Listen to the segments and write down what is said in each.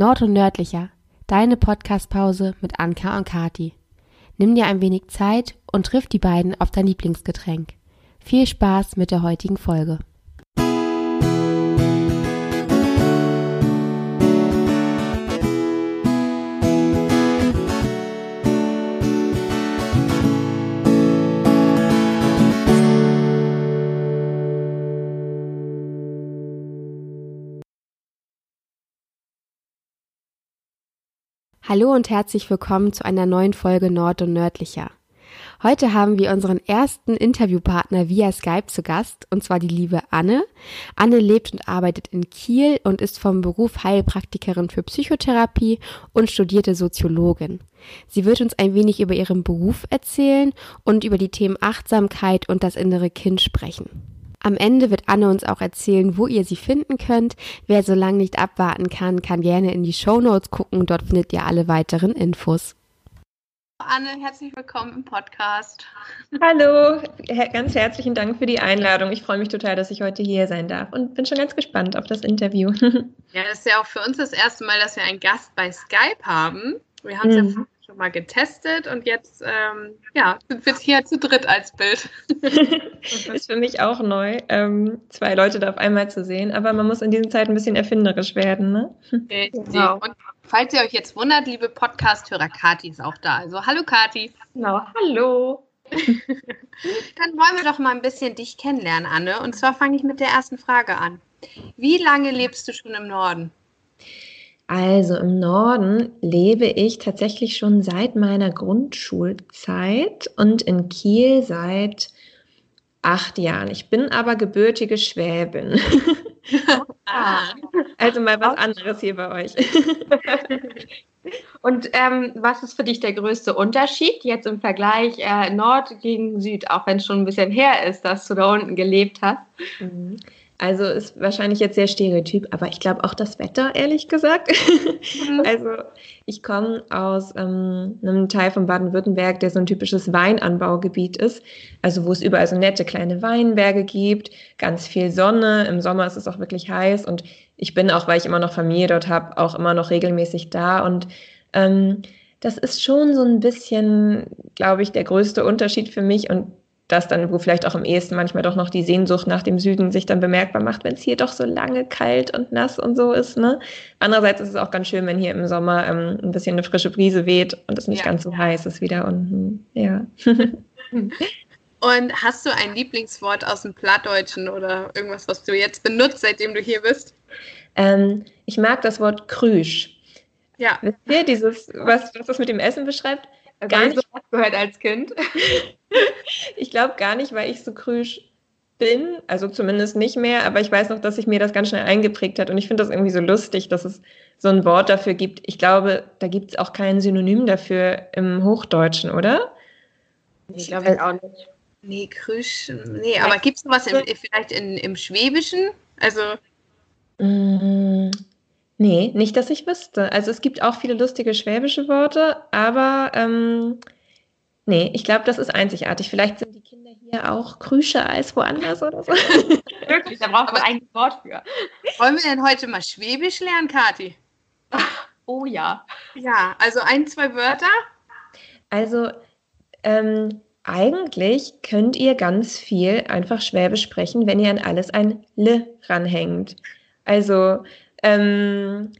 Nord und Nördlicher, deine Podcastpause mit Anka und Kati. Nimm dir ein wenig Zeit und triff die beiden auf dein Lieblingsgetränk. Viel Spaß mit der heutigen Folge. Hallo und herzlich willkommen zu einer neuen Folge Nord und Nördlicher. Heute haben wir unseren ersten Interviewpartner via Skype zu Gast, und zwar die liebe Anne. Anne lebt und arbeitet in Kiel und ist vom Beruf Heilpraktikerin für Psychotherapie und studierte Soziologin. Sie wird uns ein wenig über ihren Beruf erzählen und über die Themen Achtsamkeit und das innere Kind sprechen. Am Ende wird Anne uns auch erzählen, wo ihr sie finden könnt. Wer so lange nicht abwarten kann, kann gerne in die Show Notes gucken. Dort findet ihr alle weiteren Infos. Anne, herzlich willkommen im Podcast. Hallo, ganz herzlichen Dank für die Einladung. Ich freue mich total, dass ich heute hier sein darf und bin schon ganz gespannt auf das Interview. Ja, das ist ja auch für uns das erste Mal, dass wir einen Gast bei Skype haben. Wir haben es mhm. ja schon mal getestet und jetzt ähm, ja, sind wir hier zu dritt als Bild. ist für mich auch neu, ähm, zwei Leute da auf einmal zu sehen, aber man muss in diesen Zeiten ein bisschen erfinderisch werden. Ne? Genau. Und falls ihr euch jetzt wundert, liebe Podcast-Hörer, Kati ist auch da. Also hallo Kati. Genau, hallo. Dann wollen wir doch mal ein bisschen dich kennenlernen, Anne. Und zwar fange ich mit der ersten Frage an. Wie lange lebst du schon im Norden? Also im Norden lebe ich tatsächlich schon seit meiner Grundschulzeit und in Kiel seit acht Jahren. Ich bin aber gebürtige Schwäbin. ah. Also mal was anderes hier bei euch. Und ähm, was ist für dich der größte Unterschied jetzt im Vergleich äh, Nord gegen Süd, auch wenn es schon ein bisschen her ist, dass du da unten gelebt hast? Mhm. Also ist wahrscheinlich jetzt sehr stereotyp, aber ich glaube auch das Wetter, ehrlich gesagt. Mhm. also ich komme aus ähm, einem Teil von Baden-Württemberg, der so ein typisches Weinanbaugebiet ist. Also wo es überall so nette kleine Weinberge gibt, ganz viel Sonne. Im Sommer ist es auch wirklich heiß und ich bin auch, weil ich immer noch Familie dort habe, auch immer noch regelmäßig da und ähm, das ist schon so ein bisschen, glaube ich, der größte Unterschied für mich und das dann, wo vielleicht auch am ehesten manchmal doch noch die Sehnsucht nach dem Süden sich dann bemerkbar macht, wenn es hier doch so lange kalt und nass und so ist. Ne? Andererseits ist es auch ganz schön, wenn hier im Sommer ähm, ein bisschen eine frische Brise weht und es nicht ja. ganz so heiß ist wieder unten. Ja. und hast du ein Lieblingswort aus dem Plattdeutschen oder irgendwas, was du jetzt benutzt, seitdem du hier bist? Ähm, ich mag das Wort Krüsch. Ja. Wisst ihr, dieses, was, was das mit dem Essen beschreibt? Gar nicht so gehört als Kind. ich glaube gar nicht, weil ich so krüsch bin, also zumindest nicht mehr, aber ich weiß noch, dass sich mir das ganz schnell eingeprägt hat und ich finde das irgendwie so lustig, dass es so ein Wort dafür gibt. Ich glaube, da gibt es auch kein Synonym dafür im Hochdeutschen, oder? Ich glaube auch nicht. Nee, Krüsch, nee, aber gibt es was im, vielleicht in, im Schwäbischen? Also. Mm, nee, nicht, dass ich wüsste. Also es gibt auch viele lustige schwäbische Worte, aber ähm, Nee, ich glaube, das ist einzigartig. Vielleicht sind die Kinder hier auch krüscher als woanders oder so. Wirklich, da braucht man ein Wort für. Wollen wir denn heute mal Schwäbisch lernen, Kathi? Oh ja. Ja, also ein, zwei Wörter? Also, ähm, eigentlich könnt ihr ganz viel einfach Schwäbisch sprechen, wenn ihr an alles ein L ranhängt. Also, ähm,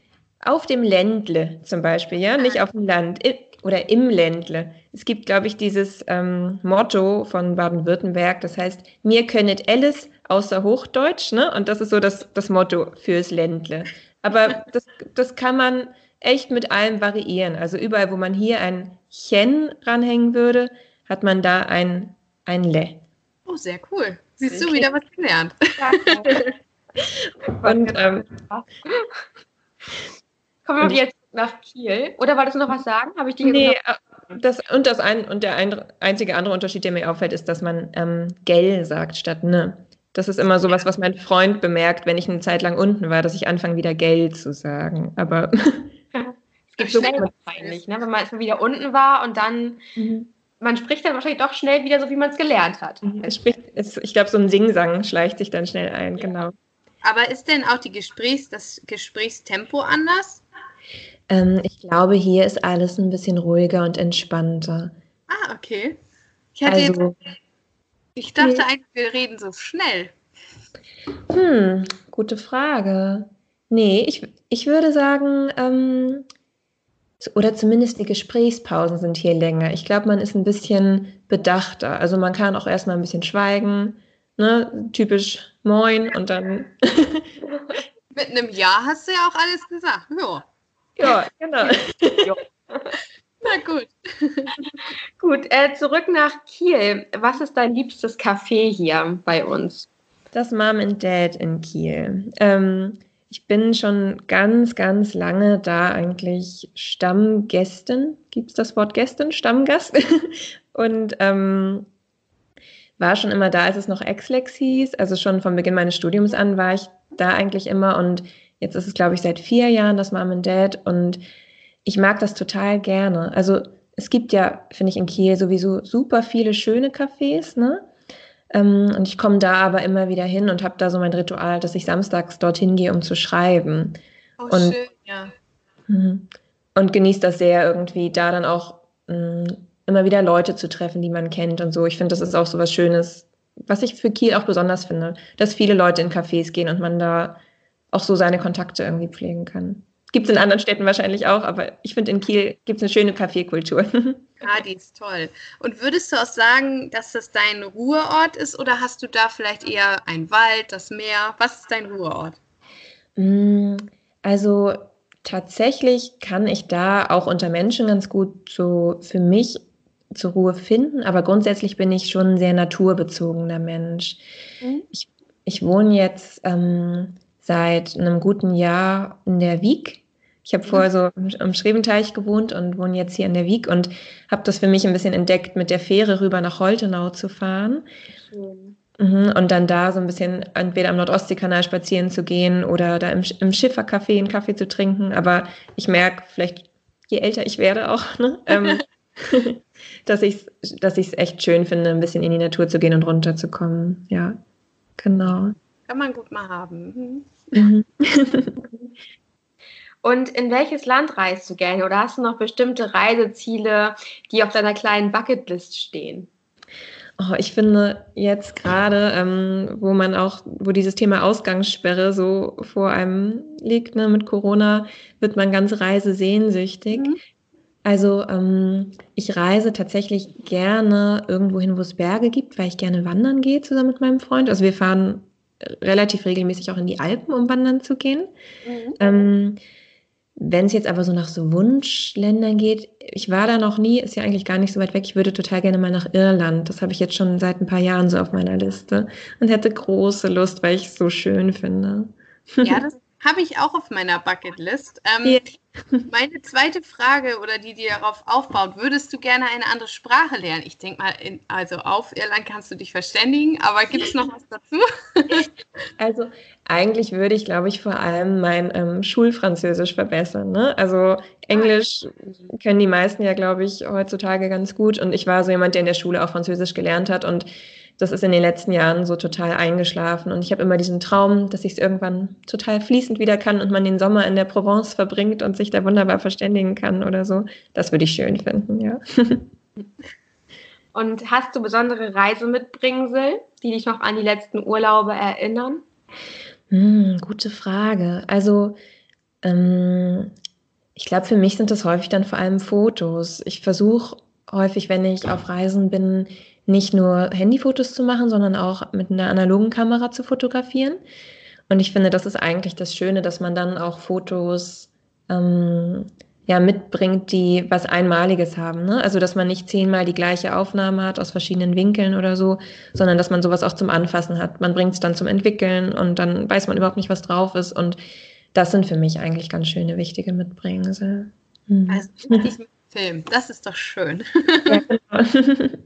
auf dem Ländle zum Beispiel, ja, nicht ah. auf dem Land oder im Ländle. Es gibt, glaube ich, dieses ähm, Motto von Baden-Württemberg, das heißt, mir könnet alles außer Hochdeutsch, ne? Und das ist so das, das Motto fürs Ländle. Aber das, das kann man echt mit allem variieren. Also überall, wo man hier ein Chen ranhängen würde, hat man da ein, ein Le. Oh, sehr cool. Siehst du wieder was gelernt. Und ähm, kommen wir jetzt nach Kiel. Oder wolltest du noch was sagen? Habe ich die nee, äh, das, und, das ein, und der ein, einzige andere Unterschied, der mir auffällt, ist, dass man ähm, gell sagt statt ne. Das ist immer sowas, was mein Freund bemerkt, wenn ich eine Zeit lang unten war, dass ich anfange, wieder gell zu sagen. Aber es gibt so peinlich, ne? wenn man erstmal wieder unten war und dann mhm. man spricht dann wahrscheinlich doch schnell wieder so, wie man es gelernt hat. Mhm. Es spricht, es, ich glaube, so ein Singsang schleicht sich dann schnell ein, ja. genau. Aber ist denn auch die Gesprächs, das Gesprächstempo anders? Ähm, ich glaube, hier ist alles ein bisschen ruhiger und entspannter. Ah, okay. Ich, also, jetzt, ich dachte nee. eigentlich, wir reden so schnell. Hm, gute Frage. Nee, ich, ich würde sagen, ähm, oder zumindest die Gesprächspausen sind hier länger. Ich glaube, man ist ein bisschen bedachter. Also man kann auch erstmal ein bisschen schweigen, ne? typisch Moin und dann. Mit einem Ja hast du ja auch alles gesagt. Ja. Ja, genau. ja. Na gut. gut, äh, zurück nach Kiel. Was ist dein liebstes Café hier bei uns? Das Mom and Dad in Kiel. Ähm, ich bin schon ganz, ganz lange da eigentlich Stammgästin. Gibt es das Wort Gästin? Stammgast? Und ähm, war schon immer da, als es noch Exlex hieß. Also schon von Beginn meines Studiums an war ich da eigentlich immer. Und jetzt ist es, glaube ich, seit vier Jahren das Mom and Dad. Und ich mag das total gerne. Also es gibt ja, finde ich, in Kiel sowieso super viele schöne Cafés, ne? Ähm, und ich komme da aber immer wieder hin und habe da so mein Ritual, dass ich samstags dorthin gehe, um zu schreiben. Oh, und, schön, ja. Mhm. Und genieße das sehr irgendwie, da dann auch mm, immer wieder Leute zu treffen, die man kennt und so. Ich finde, das ist auch so was Schönes, was ich für Kiel auch besonders finde, dass viele Leute in Cafés gehen und man da auch so seine Kontakte irgendwie pflegen kann. Gibt es in anderen Städten wahrscheinlich auch, aber ich finde, in Kiel gibt es eine schöne Kaffeekultur. Ja, die ist toll. Und würdest du auch sagen, dass das dein Ruheort ist oder hast du da vielleicht eher einen Wald, das Meer? Was ist dein Ruheort? Mm, also tatsächlich kann ich da auch unter Menschen ganz gut so für mich zur Ruhe finden, aber grundsätzlich bin ich schon ein sehr naturbezogener Mensch. Mhm. Ich, ich wohne jetzt ähm, seit einem guten Jahr in der Wieg ich habe vorher so am Schrebenteich gewohnt und wohne jetzt hier in der Wieg und habe das für mich ein bisschen entdeckt, mit der Fähre rüber nach Holtenau zu fahren. Mhm. Und dann da so ein bisschen entweder am Nordostseekanal spazieren zu gehen oder da im, im Schiffercafé einen Kaffee zu trinken. Aber ich merke vielleicht, je älter ich werde auch, ne, ähm, dass ich es dass echt schön finde, ein bisschen in die Natur zu gehen und runterzukommen. Ja, genau. Kann man gut mal haben. Mhm. Und in welches Land reist du gerne? Oder hast du noch bestimmte Reiseziele, die auf deiner kleinen Bucketlist stehen? Oh, ich finde jetzt gerade, ähm, wo man auch, wo dieses Thema Ausgangssperre so vor einem liegt, ne, mit Corona, wird man ganz reisesehnsüchtig. Mhm. Also ähm, ich reise tatsächlich gerne irgendwo hin, wo es Berge gibt, weil ich gerne wandern gehe zusammen mit meinem Freund. Also wir fahren relativ regelmäßig auch in die Alpen, um wandern zu gehen. Mhm. Ähm, wenn es jetzt aber so nach so Wunschländern geht, ich war da noch nie, ist ja eigentlich gar nicht so weit weg. Ich würde total gerne mal nach Irland. Das habe ich jetzt schon seit ein paar Jahren so auf meiner Liste und hätte große Lust, weil ich es so schön finde. Ja, das habe ich auch auf meiner Bucketlist. Ähm, yeah. Meine zweite Frage oder die, die darauf aufbaut, würdest du gerne eine andere Sprache lernen? Ich denke mal, in, also auf Irland kannst du dich verständigen, aber gibt es noch was dazu? Also eigentlich würde ich, glaube ich, vor allem mein ähm, Schulfranzösisch verbessern. Ne? Also Englisch können die meisten ja, glaube ich, heutzutage ganz gut. Und ich war so jemand, der in der Schule auch Französisch gelernt hat und das ist in den letzten Jahren so total eingeschlafen. Und ich habe immer diesen Traum, dass ich es irgendwann total fließend wieder kann und man den Sommer in der Provence verbringt und sich da wunderbar verständigen kann oder so. Das würde ich schön finden, ja. Und hast du besondere Reisemitbringsel, die dich noch an die letzten Urlaube erinnern? Hm, gute Frage. Also, ähm, ich glaube, für mich sind das häufig dann vor allem Fotos. Ich versuche häufig, wenn ich auf Reisen bin, nicht nur Handyfotos zu machen, sondern auch mit einer analogen Kamera zu fotografieren. Und ich finde, das ist eigentlich das Schöne, dass man dann auch Fotos ähm, ja, mitbringt, die was Einmaliges haben. Ne? Also, dass man nicht zehnmal die gleiche Aufnahme hat aus verschiedenen Winkeln oder so, sondern dass man sowas auch zum Anfassen hat. Man bringt es dann zum Entwickeln und dann weiß man überhaupt nicht, was drauf ist. Und das sind für mich eigentlich ganz schöne, wichtige Mitbringsel. Hm. Also, ich Film, das ist doch schön. Ja, genau.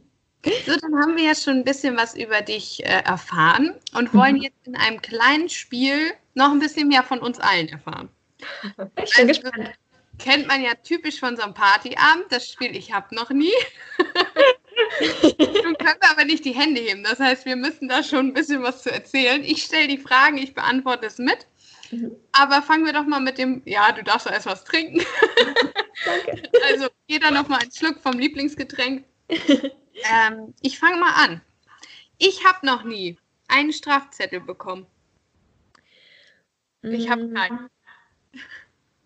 So, dann haben wir ja schon ein bisschen was über dich äh, erfahren und wollen mhm. jetzt in einem kleinen Spiel noch ein bisschen mehr von uns allen erfahren. Ich bin also, gespannt. Kennt man ja typisch von so einem Partyabend. Das Spiel ich habe noch nie. Nun können wir aber nicht die Hände heben. Das heißt, wir müssen da schon ein bisschen was zu erzählen. Ich stelle die Fragen, ich beantworte es mit. Mhm. Aber fangen wir doch mal mit dem, ja, du darfst doch erst was trinken. Danke. Also jeder noch mal einen Schluck vom Lieblingsgetränk. Ähm, ich fange mal an. Ich habe noch nie einen Strafzettel bekommen. Ich habe mm. keinen.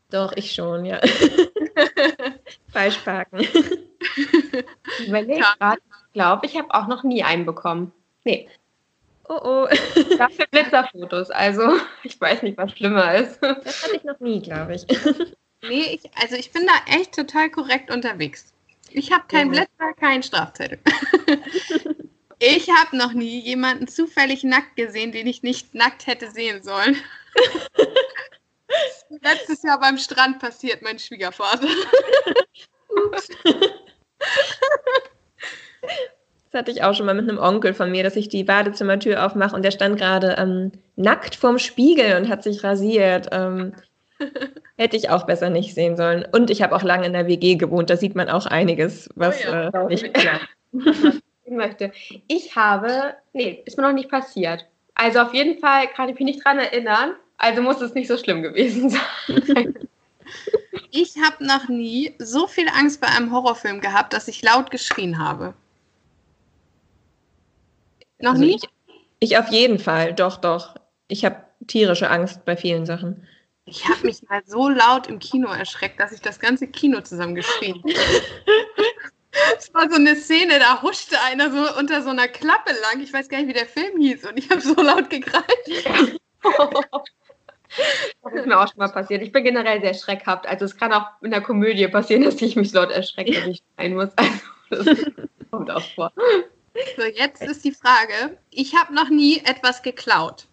Doch, ich schon, ja. Falsch parken. Ich überlege gerade, ich glaube, ich habe auch noch nie einen bekommen. Nee. Oh oh. Dafür Glitzerfotos, also ich weiß nicht, was schlimmer ist. Das hatte ich noch nie, glaube ich. Nee, ich, also ich bin da echt total korrekt unterwegs. Ich habe keinen ja. Blitzer, keinen Strafzettel. ich habe noch nie jemanden zufällig nackt gesehen, den ich nicht nackt hätte sehen sollen. Letztes Jahr beim Strand passiert, mein Schwiegervater. Das hatte ich auch schon mal mit einem Onkel von mir, dass ich die Badezimmertür aufmache und der stand gerade ähm, nackt vorm Spiegel und hat sich rasiert. Ähm, hätte ich auch besser nicht sehen sollen. Und ich habe auch lange in der WG gewohnt, da sieht man auch einiges, was oh ja. äh, nicht klar ich möchte. Ich habe, nee, ist mir noch nicht passiert. Also auf jeden Fall kann ich mich nicht dran erinnern. Also muss es nicht so schlimm gewesen sein. Ich habe noch nie so viel Angst bei einem Horrorfilm gehabt, dass ich laut geschrien habe. Noch also nie? Ich, ich, auf jeden Fall, doch, doch. Ich habe tierische Angst bei vielen Sachen. Ich habe mich mal so laut im Kino erschreckt, dass ich das ganze Kino zusammengeschrien habe. Es war so eine Szene, da huschte einer so unter so einer Klappe lang. Ich weiß gar nicht, wie der Film hieß. Und ich habe so laut gekreischt. Das ist mir auch schon mal passiert. Ich bin generell sehr schreckhaft. Also es kann auch in der Komödie passieren, dass ich mich laut erschrecke, wenn ich sein muss. Also das kommt auch vor. So, jetzt ist die Frage. Ich habe noch nie etwas geklaut.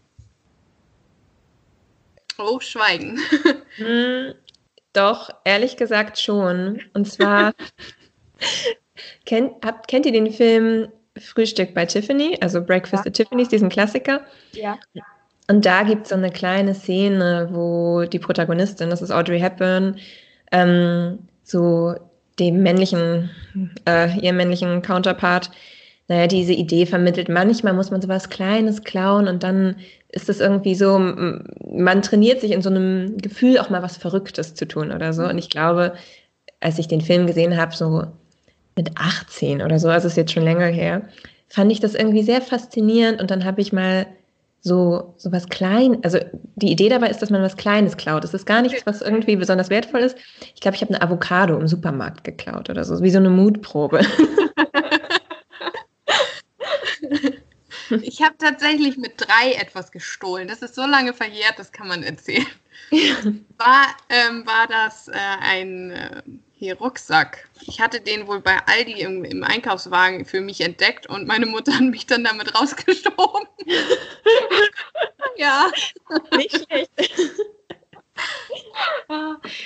Oh, Schweigen. Hm, doch, ehrlich gesagt schon. Und zwar, kennt, habt, kennt ihr den Film Frühstück bei Tiffany, also Breakfast ja. at Tiffany's, diesen Klassiker? Ja. Und da gibt es so eine kleine Szene, wo die Protagonistin, das ist Audrey Hepburn, ähm, so dem männlichen, äh, ihrem männlichen Counterpart, naja, diese Idee vermittelt. Manchmal muss man sowas Kleines klauen und dann ist es irgendwie so, man trainiert sich in so einem Gefühl auch mal was Verrücktes zu tun oder so. Und ich glaube, als ich den Film gesehen habe, so mit 18 oder so, also ist jetzt schon länger her, fand ich das irgendwie sehr faszinierend und dann habe ich mal so, so was klein, also die Idee dabei ist, dass man was Kleines klaut. Es ist gar nichts, was irgendwie besonders wertvoll ist. Ich glaube, ich habe eine Avocado im Supermarkt geklaut oder so, wie so eine Mutprobe. Ich habe tatsächlich mit drei etwas gestohlen. Das ist so lange verjährt, das kann man erzählen. War, ähm, war das äh, ein äh, hier Rucksack. Ich hatte den wohl bei Aldi im, im, Einkaufswagen für mich entdeckt und meine Mutter hat mich dann damit rausgeschoben. ja. Nicht schlecht.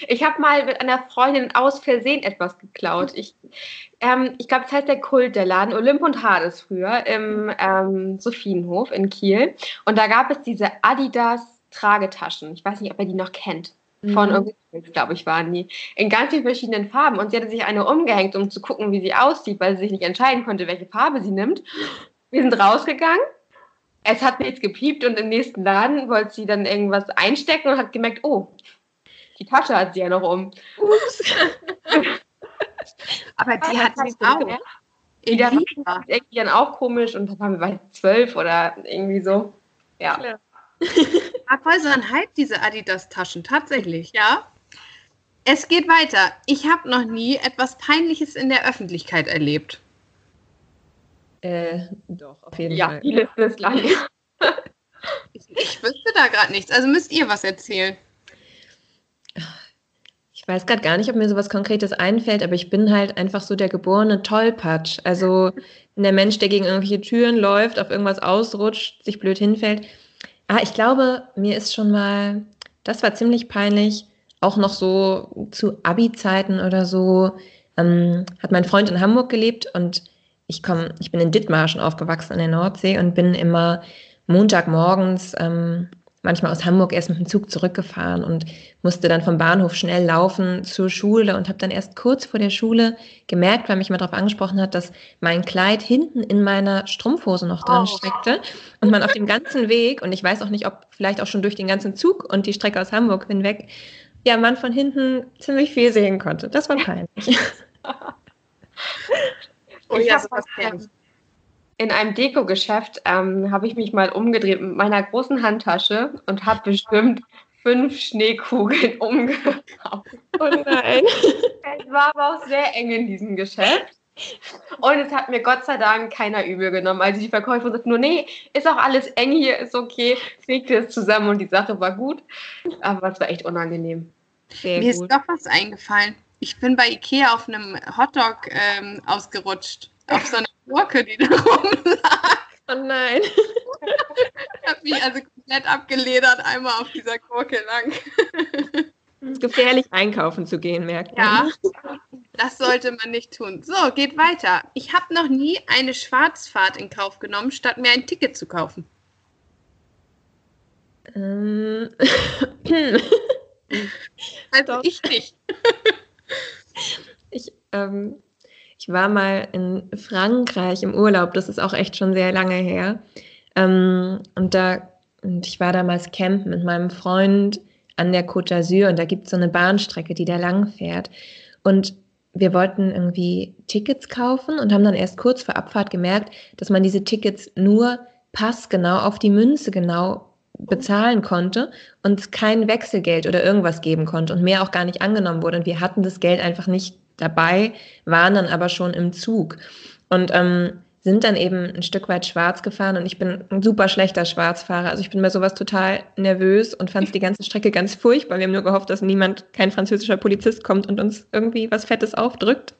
Ich habe mal mit einer Freundin aus Versehen etwas geklaut. Ich, ähm, ich glaube, es heißt der Kult, der Laden Olymp und Hades früher im ähm, Sophienhof in Kiel. Und da gab es diese Adidas Tragetaschen. Ich weiß nicht, ob ihr die noch kennt. Von mhm. irgendwie, glaube ich, waren die. In ganz vielen verschiedenen Farben. Und sie hatte sich eine umgehängt, um zu gucken, wie sie aussieht, weil sie sich nicht entscheiden konnte, welche Farbe sie nimmt. Wir sind rausgegangen es hat nichts gepiept und im nächsten Laden wollte sie dann irgendwas einstecken und hat gemerkt, oh, die Tasche hat sie ja noch um. Ups. Aber die hat sie auch. Die der war irgendwie dann auch komisch und dann waren wir bei zwölf oder irgendwie so. Ja. War voll so ein Hype, diese Adidas-Taschen, tatsächlich, ja. Es geht weiter. Ich habe noch nie etwas Peinliches in der Öffentlichkeit erlebt. Äh, doch, auf jeden ja, Fall. Ja, die Liste ist lang. ich, ich wüsste da gerade nichts. Also müsst ihr was erzählen. Ich weiß gerade gar nicht, ob mir sowas Konkretes einfällt, aber ich bin halt einfach so der geborene Tollpatsch. Also der Mensch, der gegen irgendwelche Türen läuft, auf irgendwas ausrutscht, sich blöd hinfällt. Ah, ich glaube, mir ist schon mal, das war ziemlich peinlich, auch noch so zu Abi-Zeiten oder so, ähm, hat mein Freund in Hamburg gelebt und ich komme, ich bin in Dithmarschen aufgewachsen an der Nordsee und bin immer Montagmorgens, ähm, manchmal aus Hamburg erst mit dem Zug zurückgefahren und musste dann vom Bahnhof schnell laufen zur Schule und habe dann erst kurz vor der Schule gemerkt, weil mich mal darauf angesprochen hat, dass mein Kleid hinten in meiner Strumpfhose noch drin oh. steckte und man auf dem ganzen Weg und ich weiß auch nicht, ob vielleicht auch schon durch den ganzen Zug und die Strecke aus Hamburg hinweg, ja, man von hinten ziemlich viel sehen konnte. Das war peinlich. oh, ja, sowas kenne in einem Deko-Geschäft ähm, habe ich mich mal umgedreht mit meiner großen Handtasche und habe bestimmt fünf Schneekugeln umgehauen. Oh nein. es war aber auch sehr eng in diesem Geschäft. Und es hat mir Gott sei Dank keiner übel genommen. Also die Verkäuferin sagt nur, nee, ist auch alles eng hier, ist okay, fegte es zusammen und die Sache war gut. Aber es war echt unangenehm. Sehr mir gut. ist doch was eingefallen. Ich bin bei Ikea auf einem Hotdog ähm, ausgerutscht. Auf so einer Gurke, die da rumlag. Oh nein. ich habe mich also komplett abgeledert, einmal auf dieser Gurke lang. Es ist gefährlich, einkaufen zu gehen, merkt man. Ja, das sollte man nicht tun. So, geht weiter. Ich habe noch nie eine Schwarzfahrt in Kauf genommen, statt mir ein Ticket zu kaufen. Ähm. also Doch. ich nicht. Ich, ähm, ich war mal in Frankreich im Urlaub, das ist auch echt schon sehr lange her. Ähm, und da, und ich war damals campen mit meinem Freund an der Côte d'Azur und da gibt es so eine Bahnstrecke, die da lang fährt. Und wir wollten irgendwie Tickets kaufen und haben dann erst kurz vor Abfahrt gemerkt, dass man diese Tickets nur passgenau auf die Münze genau bezahlen konnte und kein Wechselgeld oder irgendwas geben konnte und mehr auch gar nicht angenommen wurde. Und wir hatten das Geld einfach nicht dabei, waren dann aber schon im Zug und ähm, sind dann eben ein Stück weit schwarz gefahren und ich bin ein super schlechter Schwarzfahrer. Also ich bin bei sowas total nervös und fand die ganze Strecke ganz furchtbar. Wir haben nur gehofft, dass niemand, kein französischer Polizist kommt und uns irgendwie was Fettes aufdrückt.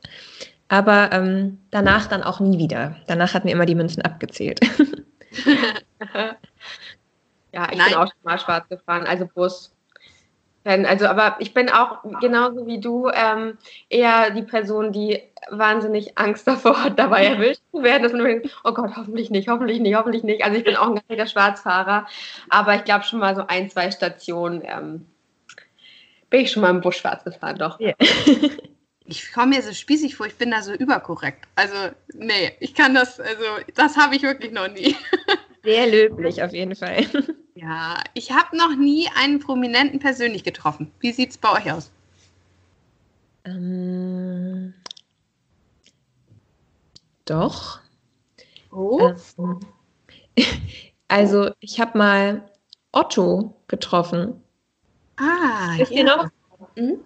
Aber ähm, danach dann auch nie wieder. Danach hatten wir immer die Münzen abgezählt. ja, ich Nein. bin auch schon mal schwarz gefahren, also Bus. Also, aber ich bin auch genauso wie du ähm, eher die Person, die wahnsinnig Angst davor hat, dabei erwischt zu werden, dass man denkt, oh Gott, hoffentlich nicht, hoffentlich nicht, hoffentlich nicht. Also ich bin auch ein ganzer Schwarzfahrer, aber ich glaube schon mal so ein, zwei Stationen ähm, bin ich schon mal im Busch schwarz gefahren, doch. Yeah. ich komme mir so spießig vor, ich bin da so überkorrekt. Also, nee, ich kann das, also, das habe ich wirklich noch nie. Sehr löblich auf jeden Fall. Ja, ich habe noch nie einen Prominenten persönlich getroffen. Wie sieht es bei euch aus? Ähm, doch. Oh. Ähm, also, ich habe mal Otto getroffen. Ah, Ist ja. noch? Hm?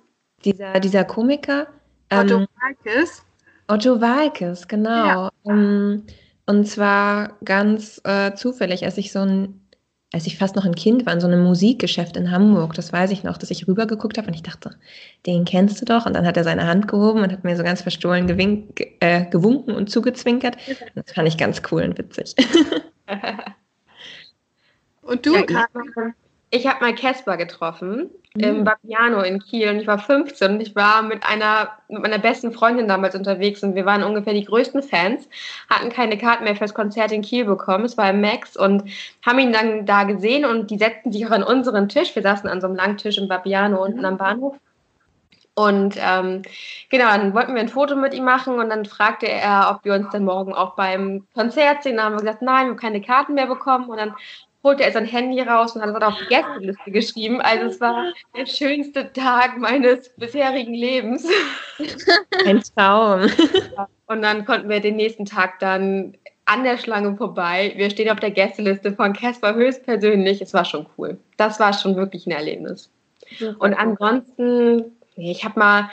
Dieser, dieser Komiker. Otto ähm, Walkes. Otto Walkes, genau. Ja. Ähm, und zwar ganz äh, zufällig, als ich so ein als ich fast noch ein Kind war, in so einem Musikgeschäft in Hamburg, das weiß ich noch, dass ich rübergeguckt habe und ich dachte, den kennst du doch. Und dann hat er seine Hand gehoben und hat mir so ganz verstohlen gewink, äh, gewunken und zugezwinkert. Das fand ich ganz cool und witzig. und du, ja, ich habe mal Casper getroffen mhm. im Babiano in Kiel und ich war 15 und ich war mit einer mit meiner besten Freundin damals unterwegs und wir waren ungefähr die größten Fans, hatten keine Karten mehr fürs Konzert in Kiel bekommen, es war im Max und haben ihn dann da gesehen und die setzten sich auch an unseren Tisch. Wir saßen an so einem langen Tisch im Babiano unten mhm. am Bahnhof. Und ähm, genau, dann wollten wir ein Foto mit ihm machen und dann fragte er, ob wir uns dann morgen auch beim Konzert sehen. Dann haben wir gesagt, nein, wir haben keine Karten mehr bekommen. Und dann holte er sein Handy raus und hat es auf die Gästeliste geschrieben. Also es war der schönste Tag meines bisherigen Lebens. Ein Traum. Und dann konnten wir den nächsten Tag dann an der Schlange vorbei. Wir stehen auf der Gästeliste von Caspar höchstpersönlich. Es war schon cool. Das war schon wirklich ein Erlebnis. Und ansonsten, ich habe mal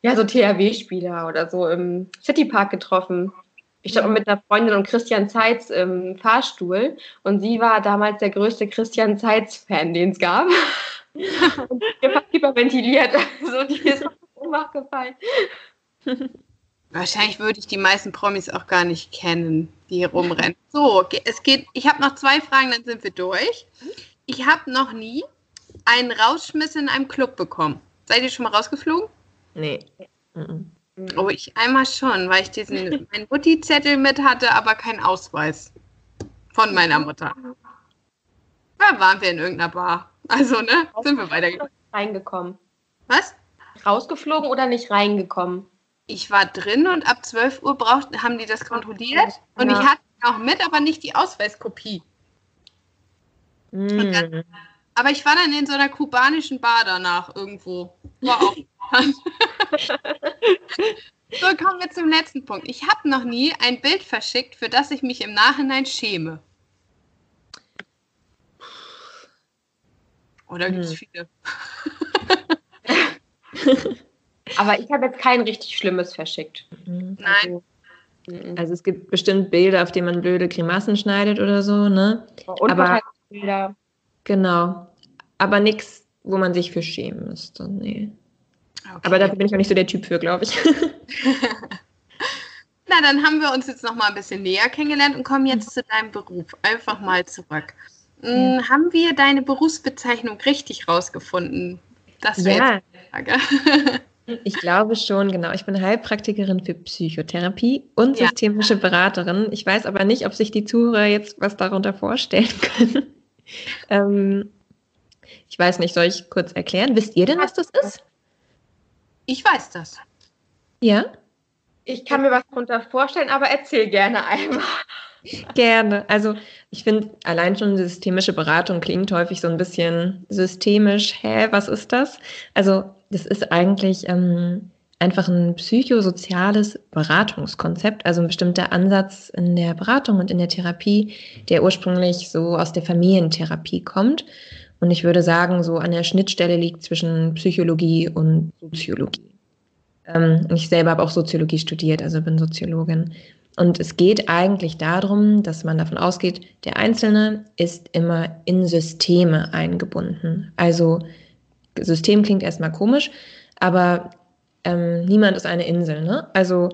ja so THW-Spieler oder so im Citypark getroffen. Ich stand mit einer Freundin und Christian Zeitz im Fahrstuhl und sie war damals der größte Christian Zeitz-Fan, den es gab. und ihr war hyperventiliert. Also die ist Ohnmacht gefallen. Wahrscheinlich würde ich die meisten Promis auch gar nicht kennen, die hier rumrennen. So, es geht. Ich habe noch zwei Fragen, dann sind wir durch. Ich habe noch nie einen Rausschmiss in einem Club bekommen. Seid ihr schon mal rausgeflogen? Nee. Oh, ich einmal schon, weil ich diesen meinen Mutti-Zettel mit hatte, aber keinen Ausweis von meiner Mutter. Da waren wir in irgendeiner Bar. Also, ne, sind wir weitergekommen. Reingekommen. Was? Rausgeflogen oder nicht reingekommen? Ich war drin und ab 12 Uhr braucht, haben die das kontrolliert. Und ja. ich hatte auch mit, aber nicht die Ausweiskopie. Mm. Dann, aber ich war dann in so einer kubanischen Bar danach irgendwo. War auch. so, kommen wir zum letzten Punkt. Ich habe noch nie ein Bild verschickt, für das ich mich im Nachhinein schäme. Oder gibt es hm. viele? Aber ich habe jetzt kein richtig Schlimmes verschickt. Mhm. Nein. Also, mhm. also, es gibt bestimmt Bilder, auf denen man blöde Grimassen schneidet oder so, ne? Und Aber Bilder. Genau. Aber nichts, wo man sich für schämen müsste. Nee. Okay. Aber dafür bin ich auch nicht so der Typ für, glaube ich. Na, dann haben wir uns jetzt noch mal ein bisschen näher kennengelernt und kommen jetzt zu deinem Beruf. Einfach mal zurück. Ja. Hm, haben wir deine Berufsbezeichnung richtig rausgefunden? Das wäre ja. jetzt die Frage. Ich glaube schon, genau. Ich bin Heilpraktikerin für Psychotherapie und ja. systemische Beraterin. Ich weiß aber nicht, ob sich die Zuhörer jetzt was darunter vorstellen können. ähm, ich weiß nicht, soll ich kurz erklären? Wisst ihr denn, was das ist? Ich weiß das. Ja? Ich kann mir was darunter vorstellen, aber erzähl gerne einmal. Gerne. Also ich finde, allein schon systemische Beratung klingt häufig so ein bisschen systemisch. Hä, was ist das? Also das ist eigentlich ähm, einfach ein psychosoziales Beratungskonzept, also ein bestimmter Ansatz in der Beratung und in der Therapie, der ursprünglich so aus der Familientherapie kommt. Und ich würde sagen, so an der Schnittstelle liegt zwischen Psychologie und Soziologie. Ähm, ich selber habe auch Soziologie studiert, also bin Soziologin. Und es geht eigentlich darum, dass man davon ausgeht, der Einzelne ist immer in Systeme eingebunden. Also System klingt erstmal komisch, aber ähm, niemand ist eine Insel. Ne? Also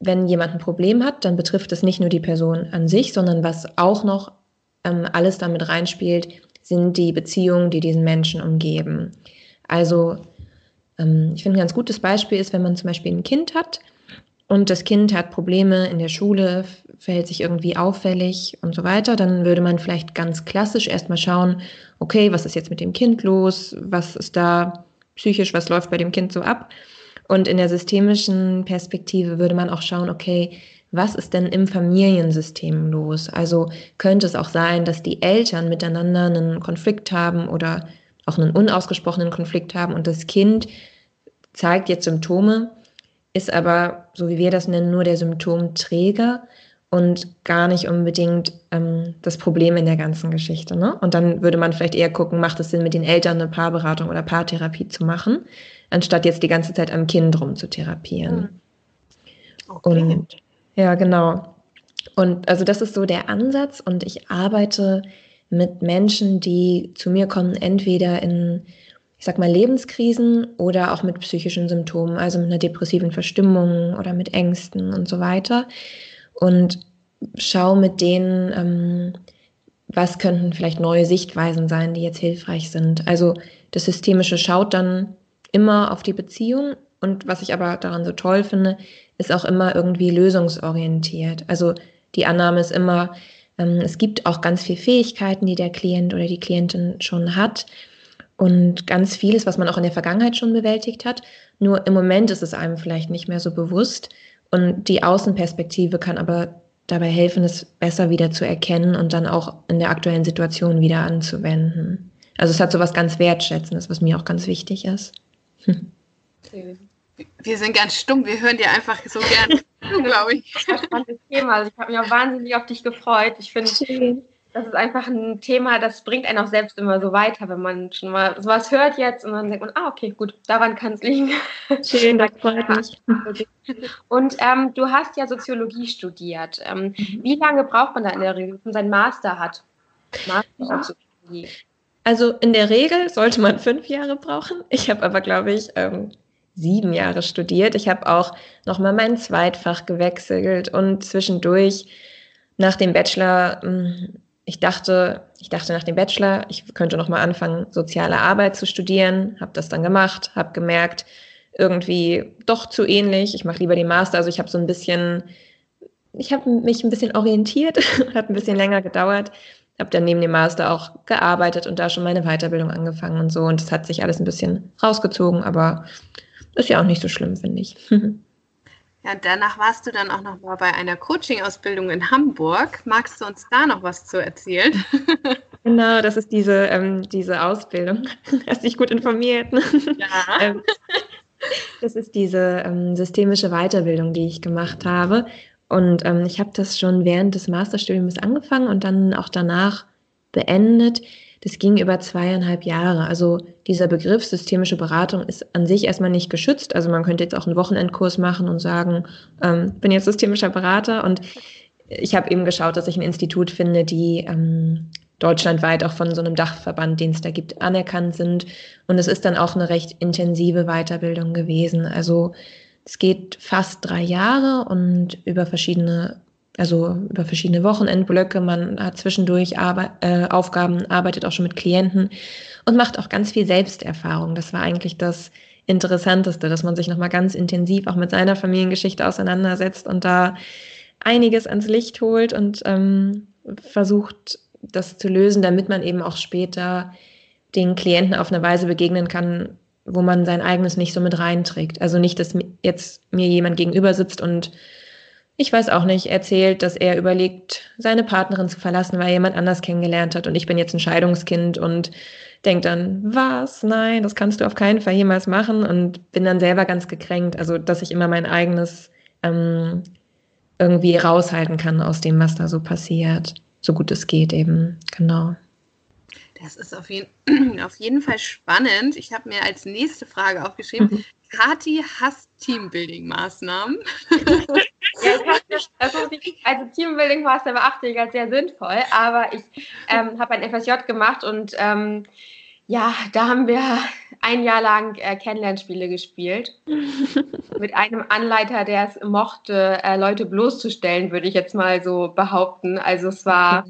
wenn jemand ein Problem hat, dann betrifft es nicht nur die Person an sich, sondern was auch noch ähm, alles damit reinspielt, sind die Beziehungen, die diesen Menschen umgeben. Also ähm, ich finde, ein ganz gutes Beispiel ist, wenn man zum Beispiel ein Kind hat und das Kind hat Probleme in der Schule, verhält sich irgendwie auffällig und so weiter, dann würde man vielleicht ganz klassisch erstmal schauen, okay, was ist jetzt mit dem Kind los? Was ist da psychisch, was läuft bei dem Kind so ab? Und in der systemischen Perspektive würde man auch schauen, okay, was ist denn im Familiensystem los? Also könnte es auch sein, dass die Eltern miteinander einen Konflikt haben oder auch einen unausgesprochenen Konflikt haben und das Kind zeigt jetzt Symptome, ist aber, so wie wir das nennen, nur der Symptomträger und gar nicht unbedingt ähm, das Problem in der ganzen Geschichte. Ne? Und dann würde man vielleicht eher gucken, macht es Sinn, mit den Eltern eine Paarberatung oder Paartherapie zu machen, anstatt jetzt die ganze Zeit am Kind rum zu therapieren. Hm. Okay. Und ja, genau. Und also das ist so der Ansatz und ich arbeite mit Menschen, die zu mir kommen, entweder in ich sag mal, Lebenskrisen oder auch mit psychischen Symptomen, also mit einer depressiven Verstimmung oder mit Ängsten und so weiter. Und schau mit denen, ähm, was könnten vielleicht neue Sichtweisen sein, die jetzt hilfreich sind. Also das Systemische schaut dann immer auf die Beziehung und was ich aber daran so toll finde, ist auch immer irgendwie lösungsorientiert. Also die Annahme ist immer, ähm, es gibt auch ganz viele Fähigkeiten, die der Klient oder die Klientin schon hat und ganz vieles, was man auch in der Vergangenheit schon bewältigt hat. Nur im Moment ist es einem vielleicht nicht mehr so bewusst. Und die Außenperspektive kann aber dabei helfen, es besser wieder zu erkennen und dann auch in der aktuellen Situation wieder anzuwenden. Also es hat so was ganz Wertschätzendes, was mir auch ganz wichtig ist. Wir sind ganz stumm, wir hören dir einfach so gern zu, glaube ich. Spannendes Thema. Also ich habe mich auch wahnsinnig auf dich gefreut. Ich finde, das ist einfach ein Thema, das bringt einen auch selbst immer so weiter, wenn man schon mal sowas hört jetzt und dann denkt man, ah, okay, gut, daran kann es liegen. Schön, das freut mich. Und ähm, du hast ja Soziologie studiert. Ähm, mhm. Wie lange braucht man da in der Regel, wenn man seinen Master hat? Master Soziologie. Also in der Regel sollte man fünf Jahre brauchen. Ich habe aber, glaube ich, ähm, sieben Jahre studiert. Ich habe auch nochmal mein Zweitfach gewechselt und zwischendurch nach dem Bachelor hm, ich dachte, ich dachte nach dem Bachelor, ich könnte noch mal anfangen, soziale Arbeit zu studieren, habe das dann gemacht, habe gemerkt, irgendwie doch zu ähnlich. Ich mache lieber den Master. Also ich habe so ein bisschen, ich habe mich ein bisschen orientiert, hat ein bisschen länger gedauert. habe dann neben dem Master auch gearbeitet und da schon meine Weiterbildung angefangen und so. Und das hat sich alles ein bisschen rausgezogen, aber ist ja auch nicht so schlimm, finde ich. Ja, danach warst du dann auch noch mal bei einer Coaching-Ausbildung in Hamburg. Magst du uns da noch was zu erzählen? Genau, das ist diese, ähm, diese Ausbildung. Hast dich gut informiert. Ne? Ja. Ähm, das ist diese ähm, systemische Weiterbildung, die ich gemacht habe. Und ähm, ich habe das schon während des Masterstudiums angefangen und dann auch danach beendet. Das ging über zweieinhalb Jahre. Also dieser Begriff systemische Beratung ist an sich erstmal nicht geschützt. Also man könnte jetzt auch einen Wochenendkurs machen und sagen, ähm, bin jetzt systemischer Berater. Und ich habe eben geschaut, dass ich ein Institut finde, die ähm, deutschlandweit auch von so einem Dachverband, den es da gibt, anerkannt sind. Und es ist dann auch eine recht intensive Weiterbildung gewesen. Also es geht fast drei Jahre und über verschiedene, also über verschiedene Wochenendblöcke. Man hat zwischendurch Arbe äh, Aufgaben, arbeitet auch schon mit Klienten und macht auch ganz viel Selbsterfahrung. Das war eigentlich das Interessanteste, dass man sich nochmal ganz intensiv auch mit seiner Familiengeschichte auseinandersetzt und da einiges ans Licht holt und ähm, versucht, das zu lösen, damit man eben auch später den Klienten auf eine Weise begegnen kann, wo man sein eigenes nicht so mit reinträgt. Also nicht, dass jetzt mir jemand gegenüber sitzt und ich weiß auch nicht, erzählt, dass er überlegt, seine Partnerin zu verlassen, weil er jemand anders kennengelernt hat und ich bin jetzt ein Scheidungskind und denkt dann, was? Nein, das kannst du auf keinen Fall jemals machen und bin dann selber ganz gekränkt. Also, dass ich immer mein eigenes ähm, irgendwie raushalten kann aus dem, was da so passiert, so gut es geht eben, genau. Das ist auf jeden, auf jeden Fall spannend. Ich habe mir als nächste Frage aufgeschrieben, mhm. Kati hasst Teambuilding-Maßnahmen. ja, also Teambuilding-Maßnahmen beachte ich als sehr sinnvoll, aber ich ähm, habe ein FSJ gemacht und ähm, ja, da haben wir ein Jahr lang äh, Kennenlernspiele gespielt. mit einem Anleiter, der es mochte, äh, Leute bloßzustellen, würde ich jetzt mal so behaupten. Also es war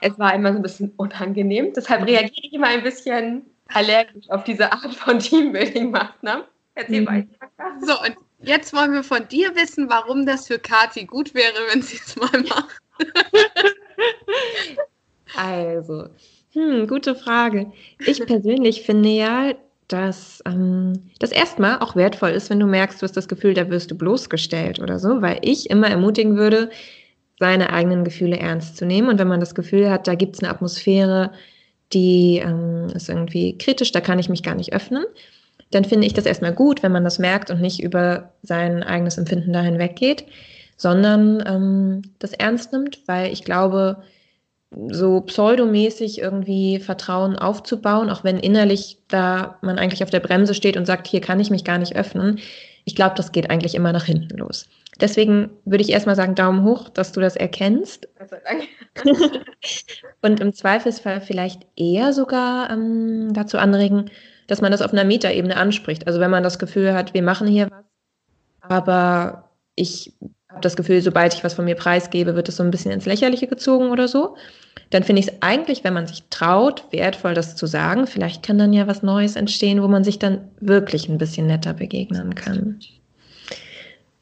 es war immer so ein bisschen unangenehm. Deshalb reagiere ich immer ein bisschen allergisch auf diese Art von Teambuilding-Maßnahmen. Erzähl mhm. weiter. So, und jetzt wollen wir von dir wissen, warum das für Kati gut wäre, wenn sie es mal macht. also, hm, gute Frage. Ich persönlich finde ja, dass ähm, das erstmal auch wertvoll ist, wenn du merkst, du hast das Gefühl, da wirst du bloßgestellt oder so, weil ich immer ermutigen würde, seine eigenen Gefühle ernst zu nehmen. Und wenn man das Gefühl hat, da gibt es eine Atmosphäre, die ähm, ist irgendwie kritisch, da kann ich mich gar nicht öffnen, dann finde ich das erstmal gut, wenn man das merkt und nicht über sein eigenes Empfinden dahin weggeht, sondern ähm, das ernst nimmt, weil ich glaube, so pseudomäßig irgendwie Vertrauen aufzubauen, auch wenn innerlich da man eigentlich auf der Bremse steht und sagt, hier kann ich mich gar nicht öffnen. Ich glaube, das geht eigentlich immer nach hinten los. Deswegen würde ich erstmal sagen, Daumen hoch, dass du das erkennst. und im Zweifelsfall vielleicht eher sogar ähm, dazu anregen, dass man das auf einer Metaebene anspricht. Also wenn man das Gefühl hat, wir machen hier was, aber ich habe das Gefühl, sobald ich was von mir preisgebe, wird es so ein bisschen ins Lächerliche gezogen oder so, dann finde ich es eigentlich, wenn man sich traut, wertvoll, das zu sagen. Vielleicht kann dann ja was Neues entstehen, wo man sich dann wirklich ein bisschen netter begegnen kann.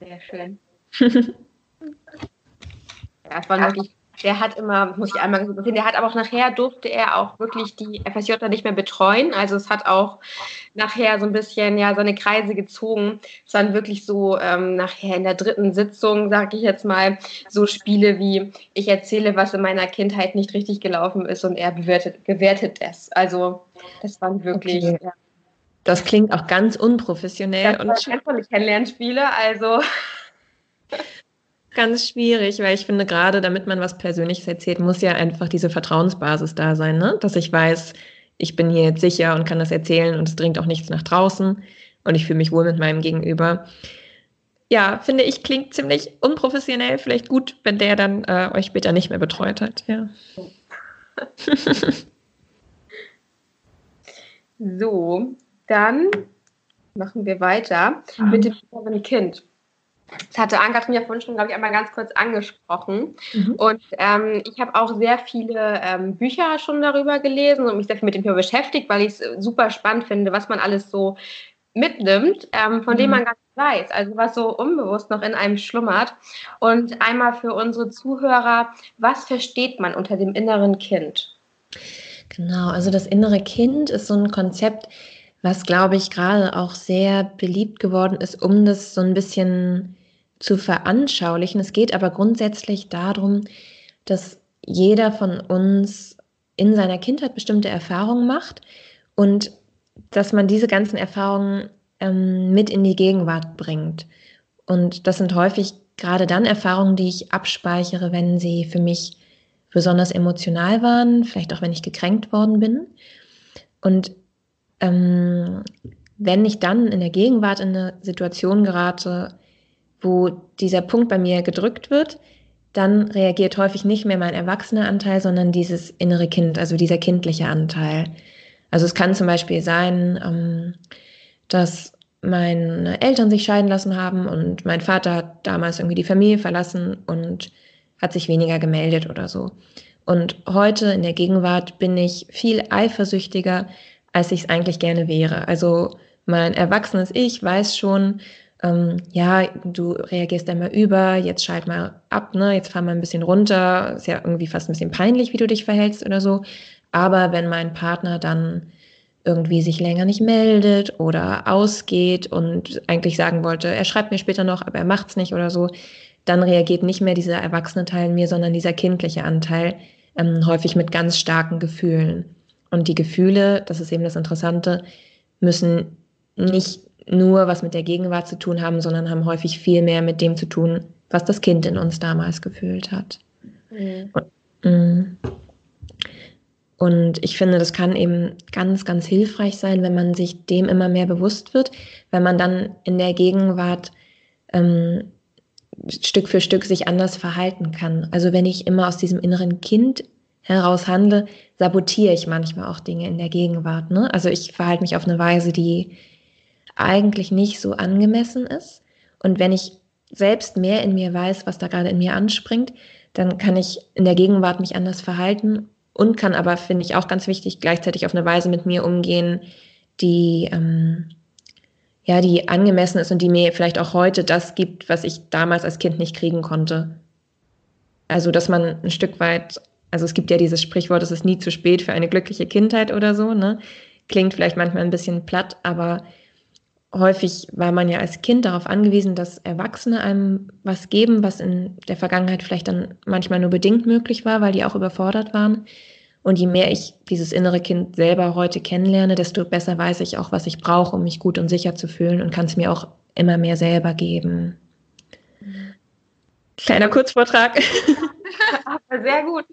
Sehr schön. ja, es war wirklich, der hat immer, muss ich einmal so sehen, der hat aber auch nachher durfte er auch wirklich die FSJ nicht mehr betreuen. Also es hat auch nachher so ein bisschen ja seine Kreise gezogen. Es waren wirklich so ähm, nachher in der dritten Sitzung, sage ich jetzt mal, so Spiele wie ich erzähle, was in meiner Kindheit nicht richtig gelaufen ist und er bewertet, bewertet es. Also das waren wirklich. Okay. Ja, das klingt auch ganz unprofessionell. Das und ganz Kennenlernspiele, also. Ganz schwierig, weil ich finde, gerade damit man was Persönliches erzählt, muss ja einfach diese Vertrauensbasis da sein, ne? dass ich weiß, ich bin hier jetzt sicher und kann das erzählen und es dringt auch nichts nach draußen und ich fühle mich wohl mit meinem Gegenüber. Ja, finde ich, klingt ziemlich unprofessionell. Vielleicht gut, wenn der dann äh, euch später nicht mehr betreut hat. Ja. so, dann machen wir weiter mit dem inneren Kind. Das hatte Ann-Kathrin ja vorhin schon, glaube ich, einmal ganz kurz angesprochen. Mhm. Und ähm, ich habe auch sehr viele ähm, Bücher schon darüber gelesen und mich sehr viel mit dem Thema beschäftigt, weil ich es super spannend finde, was man alles so mitnimmt, ähm, von mhm. dem man gar nicht weiß, also was so unbewusst noch in einem schlummert. Und einmal für unsere Zuhörer, was versteht man unter dem inneren Kind? Genau, also das innere Kind ist so ein Konzept, was, glaube ich, gerade auch sehr beliebt geworden ist, um das so ein bisschen zu veranschaulichen. Es geht aber grundsätzlich darum, dass jeder von uns in seiner Kindheit bestimmte Erfahrungen macht und dass man diese ganzen Erfahrungen ähm, mit in die Gegenwart bringt. Und das sind häufig gerade dann Erfahrungen, die ich abspeichere, wenn sie für mich besonders emotional waren, vielleicht auch wenn ich gekränkt worden bin. Und ähm, wenn ich dann in der Gegenwart in eine Situation gerate, wo dieser Punkt bei mir gedrückt wird, dann reagiert häufig nicht mehr mein erwachsener Anteil, sondern dieses innere Kind, also dieser kindliche Anteil. Also es kann zum Beispiel sein, ähm, dass meine Eltern sich scheiden lassen haben und mein Vater hat damals irgendwie die Familie verlassen und hat sich weniger gemeldet oder so. Und heute in der Gegenwart bin ich viel eifersüchtiger, als ich es eigentlich gerne wäre. Also mein erwachsenes Ich weiß schon, ähm, ja, du reagierst einmal über, jetzt schalt mal ab, ne, jetzt fahr mal ein bisschen runter, ist ja irgendwie fast ein bisschen peinlich, wie du dich verhältst oder so. Aber wenn mein Partner dann irgendwie sich länger nicht meldet oder ausgeht und eigentlich sagen wollte, er schreibt mir später noch, aber er macht's nicht oder so, dann reagiert nicht mehr dieser erwachsene Teil in mir, sondern dieser kindliche Anteil, ähm, häufig mit ganz starken Gefühlen. Und die Gefühle, das ist eben das Interessante, müssen nicht nur was mit der Gegenwart zu tun haben, sondern haben häufig viel mehr mit dem zu tun, was das Kind in uns damals gefühlt hat. Mhm. Und, mm. und ich finde, das kann eben ganz, ganz hilfreich sein, wenn man sich dem immer mehr bewusst wird, wenn man dann in der Gegenwart ähm, Stück für Stück sich anders verhalten kann. Also wenn ich immer aus diesem inneren Kind heraus handle, sabotiere ich manchmal auch Dinge in der Gegenwart. Ne? Also ich verhalte mich auf eine Weise, die eigentlich nicht so angemessen ist. Und wenn ich selbst mehr in mir weiß, was da gerade in mir anspringt, dann kann ich in der Gegenwart mich anders verhalten und kann aber, finde ich auch ganz wichtig, gleichzeitig auf eine Weise mit mir umgehen, die, ähm, ja, die angemessen ist und die mir vielleicht auch heute das gibt, was ich damals als Kind nicht kriegen konnte. Also, dass man ein Stück weit, also es gibt ja dieses Sprichwort, es ist nie zu spät für eine glückliche Kindheit oder so, ne? Klingt vielleicht manchmal ein bisschen platt, aber häufig war man ja als Kind darauf angewiesen, dass Erwachsene einem was geben, was in der Vergangenheit vielleicht dann manchmal nur bedingt möglich war, weil die auch überfordert waren. Und je mehr ich dieses innere Kind selber heute kennenlerne, desto besser weiß ich auch, was ich brauche, um mich gut und sicher zu fühlen und kann es mir auch immer mehr selber geben. Kleiner Kurzvortrag. Aber sehr gut.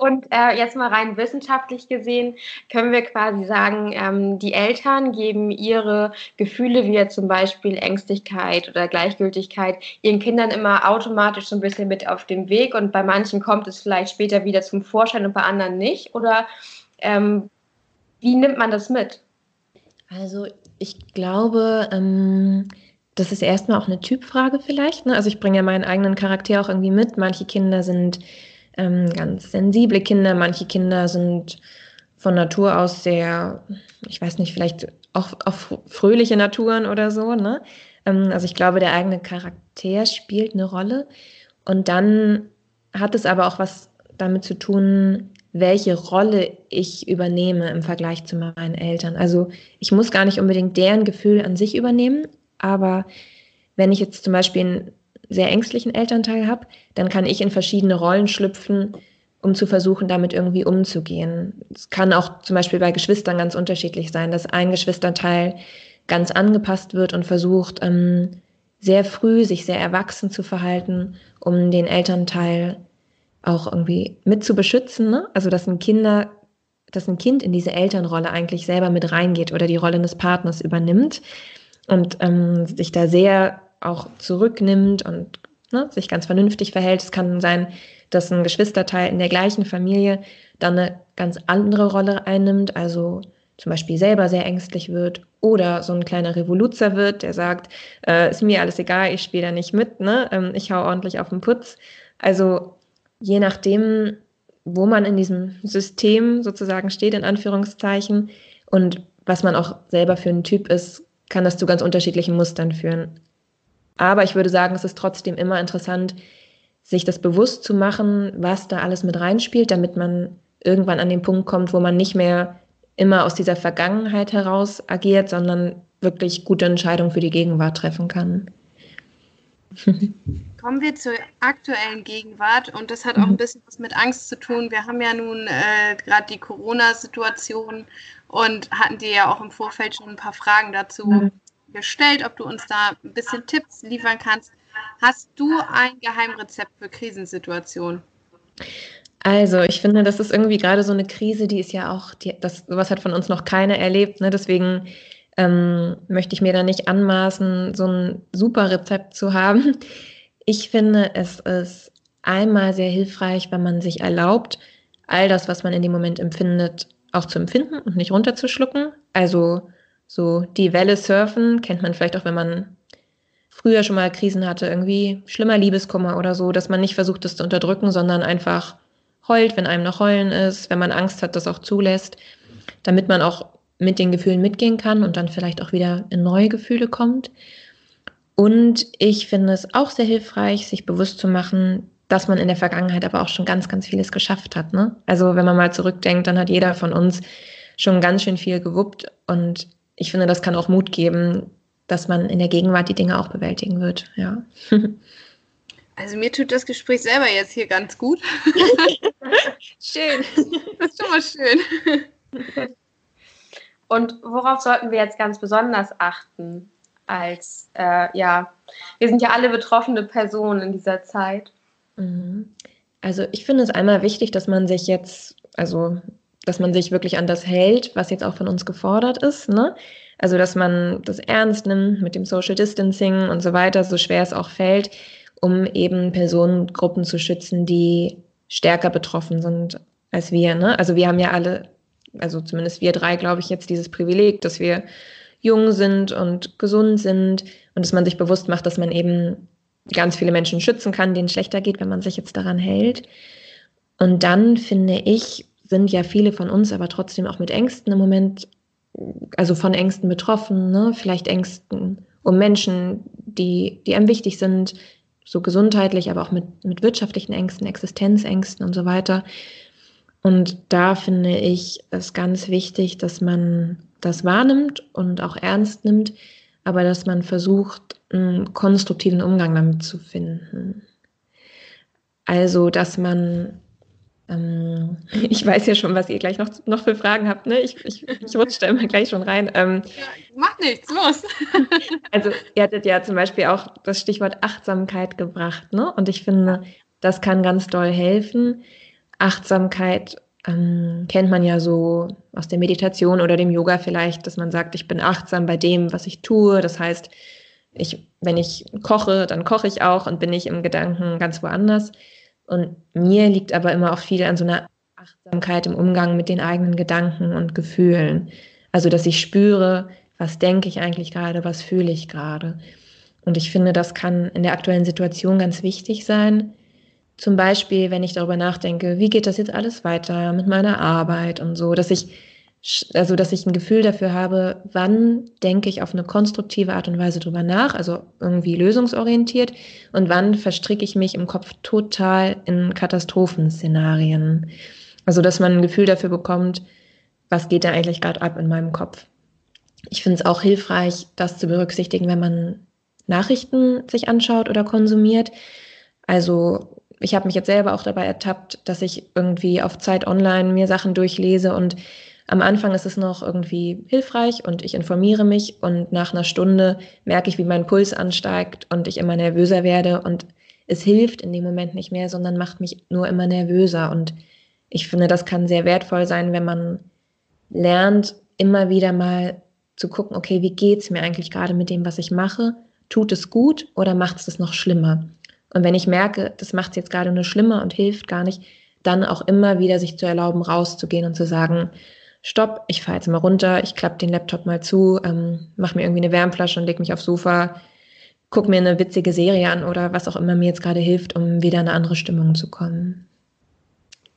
Und äh, jetzt mal rein wissenschaftlich gesehen können wir quasi sagen, ähm, die Eltern geben ihre Gefühle, wie zum Beispiel Ängstlichkeit oder Gleichgültigkeit, ihren Kindern immer automatisch so ein bisschen mit auf den Weg. Und bei manchen kommt es vielleicht später wieder zum Vorschein und bei anderen nicht. Oder ähm, wie nimmt man das mit? Also ich glaube, ähm das ist erstmal auch eine Typfrage vielleicht. Ne? Also ich bringe ja meinen eigenen Charakter auch irgendwie mit. Manche Kinder sind ähm, ganz sensible Kinder, manche Kinder sind von Natur aus sehr, ich weiß nicht, vielleicht auch, auch fröhliche Naturen oder so. Ne? Ähm, also ich glaube, der eigene Charakter spielt eine Rolle. Und dann hat es aber auch was damit zu tun, welche Rolle ich übernehme im Vergleich zu meinen Eltern. Also ich muss gar nicht unbedingt deren Gefühl an sich übernehmen, aber wenn ich jetzt zum Beispiel einen sehr ängstlichen Elternteil habe, dann kann ich in verschiedene Rollen schlüpfen, um zu versuchen, damit irgendwie umzugehen. Es kann auch zum Beispiel bei Geschwistern ganz unterschiedlich sein, dass ein Geschwisterteil ganz angepasst wird und versucht, ähm, sehr früh sich sehr erwachsen zu verhalten, um den Elternteil auch irgendwie mit zu beschützen. Ne? Also dass ein Kinder, dass ein Kind in diese Elternrolle eigentlich selber mit reingeht oder die Rolle des Partners übernimmt und ähm, sich da sehr auch zurücknimmt und ne, sich ganz vernünftig verhält. Es kann sein, dass ein Geschwisterteil in der gleichen Familie dann eine ganz andere Rolle einnimmt, also zum Beispiel selber sehr ängstlich wird oder so ein kleiner Revoluzer wird, der sagt, äh, ist mir alles egal, ich spiele da nicht mit, ne? Ähm, ich hau ordentlich auf den Putz. Also je nachdem, wo man in diesem System sozusagen steht, in Anführungszeichen, und was man auch selber für ein Typ ist, kann das zu ganz unterschiedlichen Mustern führen. Aber ich würde sagen, es ist trotzdem immer interessant, sich das bewusst zu machen, was da alles mit reinspielt, damit man irgendwann an den Punkt kommt, wo man nicht mehr immer aus dieser Vergangenheit heraus agiert, sondern wirklich gute Entscheidungen für die Gegenwart treffen kann. Kommen wir zur aktuellen Gegenwart und das hat auch ein mhm. bisschen was mit Angst zu tun. Wir haben ja nun äh, gerade die Corona-Situation und hatten dir ja auch im Vorfeld schon ein paar Fragen dazu mhm. gestellt, ob du uns da ein bisschen Tipps liefern kannst. Hast du ein Geheimrezept für Krisensituationen? Also, ich finde, das ist irgendwie gerade so eine Krise, die ist ja auch, die, das, sowas hat von uns noch keiner erlebt. Ne? Deswegen ähm, möchte ich mir da nicht anmaßen, so ein super Rezept zu haben. Ich finde, es ist einmal sehr hilfreich, wenn man sich erlaubt, all das, was man in dem Moment empfindet, auch zu empfinden und nicht runterzuschlucken. Also so die Welle surfen kennt man vielleicht auch, wenn man früher schon mal Krisen hatte, irgendwie schlimmer Liebeskummer oder so, dass man nicht versucht, das zu unterdrücken, sondern einfach heult, wenn einem noch heulen ist, wenn man Angst hat, das auch zulässt, damit man auch mit den Gefühlen mitgehen kann und dann vielleicht auch wieder in neue Gefühle kommt. Und ich finde es auch sehr hilfreich, sich bewusst zu machen, dass man in der Vergangenheit aber auch schon ganz, ganz vieles geschafft hat. Ne? Also wenn man mal zurückdenkt, dann hat jeder von uns schon ganz schön viel gewuppt. Und ich finde, das kann auch Mut geben, dass man in der Gegenwart die Dinge auch bewältigen wird. Ja. Also mir tut das Gespräch selber jetzt hier ganz gut. schön. Das ist schon mal schön. Und worauf sollten wir jetzt ganz besonders achten? Als, äh, ja, wir sind ja alle betroffene Personen in dieser Zeit. Mhm. Also ich finde es einmal wichtig, dass man sich jetzt, also dass man sich wirklich an das hält, was jetzt auch von uns gefordert ist. Ne? Also dass man das ernst nimmt mit dem Social Distancing und so weiter, so schwer es auch fällt, um eben Personengruppen zu schützen, die stärker betroffen sind als wir. Ne? Also wir haben ja alle also zumindest wir drei, glaube ich, jetzt dieses Privileg, dass wir jung sind und gesund sind und dass man sich bewusst macht, dass man eben ganz viele Menschen schützen kann, denen schlechter geht, wenn man sich jetzt daran hält. Und dann finde ich, sind ja viele von uns aber trotzdem auch mit Ängsten im Moment, also von Ängsten betroffen, ne? vielleicht Ängsten um Menschen, die, die einem wichtig sind, so gesundheitlich, aber auch mit, mit wirtschaftlichen Ängsten, Existenzängsten und so weiter. Und da finde ich es ganz wichtig, dass man das wahrnimmt und auch ernst nimmt, aber dass man versucht, einen konstruktiven Umgang damit zu finden. Also, dass man, ähm, ich weiß ja schon, was ihr gleich noch, noch für Fragen habt, ne? Ich, ich, ich rutsche da immer gleich schon rein. Ähm, ja, mach nichts, los! also, ihr hattet ja zum Beispiel auch das Stichwort Achtsamkeit gebracht, ne? Und ich finde, das kann ganz doll helfen Achtsamkeit ähm, kennt man ja so aus der Meditation oder dem Yoga vielleicht, dass man sagt, ich bin achtsam bei dem, was ich tue. Das heißt, ich, wenn ich koche, dann koche ich auch und bin ich im Gedanken ganz woanders. Und mir liegt aber immer auch viel an so einer Achtsamkeit im Umgang mit den eigenen Gedanken und Gefühlen. Also, dass ich spüre, was denke ich eigentlich gerade, was fühle ich gerade. Und ich finde, das kann in der aktuellen Situation ganz wichtig sein, zum Beispiel, wenn ich darüber nachdenke, wie geht das jetzt alles weiter mit meiner Arbeit und so, dass ich, also dass ich ein Gefühl dafür habe, wann denke ich auf eine konstruktive Art und Weise drüber nach, also irgendwie lösungsorientiert, und wann verstricke ich mich im Kopf total in Katastrophenszenarien. Also dass man ein Gefühl dafür bekommt, was geht da eigentlich gerade ab in meinem Kopf. Ich finde es auch hilfreich, das zu berücksichtigen, wenn man Nachrichten sich anschaut oder konsumiert. Also ich habe mich jetzt selber auch dabei ertappt, dass ich irgendwie auf Zeit online mir Sachen durchlese und am Anfang ist es noch irgendwie hilfreich und ich informiere mich und nach einer Stunde merke ich, wie mein Puls ansteigt und ich immer nervöser werde und es hilft in dem Moment nicht mehr, sondern macht mich nur immer nervöser und ich finde, das kann sehr wertvoll sein, wenn man lernt, immer wieder mal zu gucken, okay, wie geht's mir eigentlich gerade mit dem, was ich mache? Tut es gut oder macht es das noch schlimmer? Und wenn ich merke, das macht es jetzt gerade nur schlimmer und hilft gar nicht, dann auch immer wieder sich zu erlauben, rauszugehen und zu sagen, stopp, ich fahre jetzt mal runter, ich klappe den Laptop mal zu, ähm, mache mir irgendwie eine Wärmflasche und leg mich aufs Sofa, guck mir eine witzige Serie an oder was auch immer mir jetzt gerade hilft, um wieder in eine andere Stimmung zu kommen.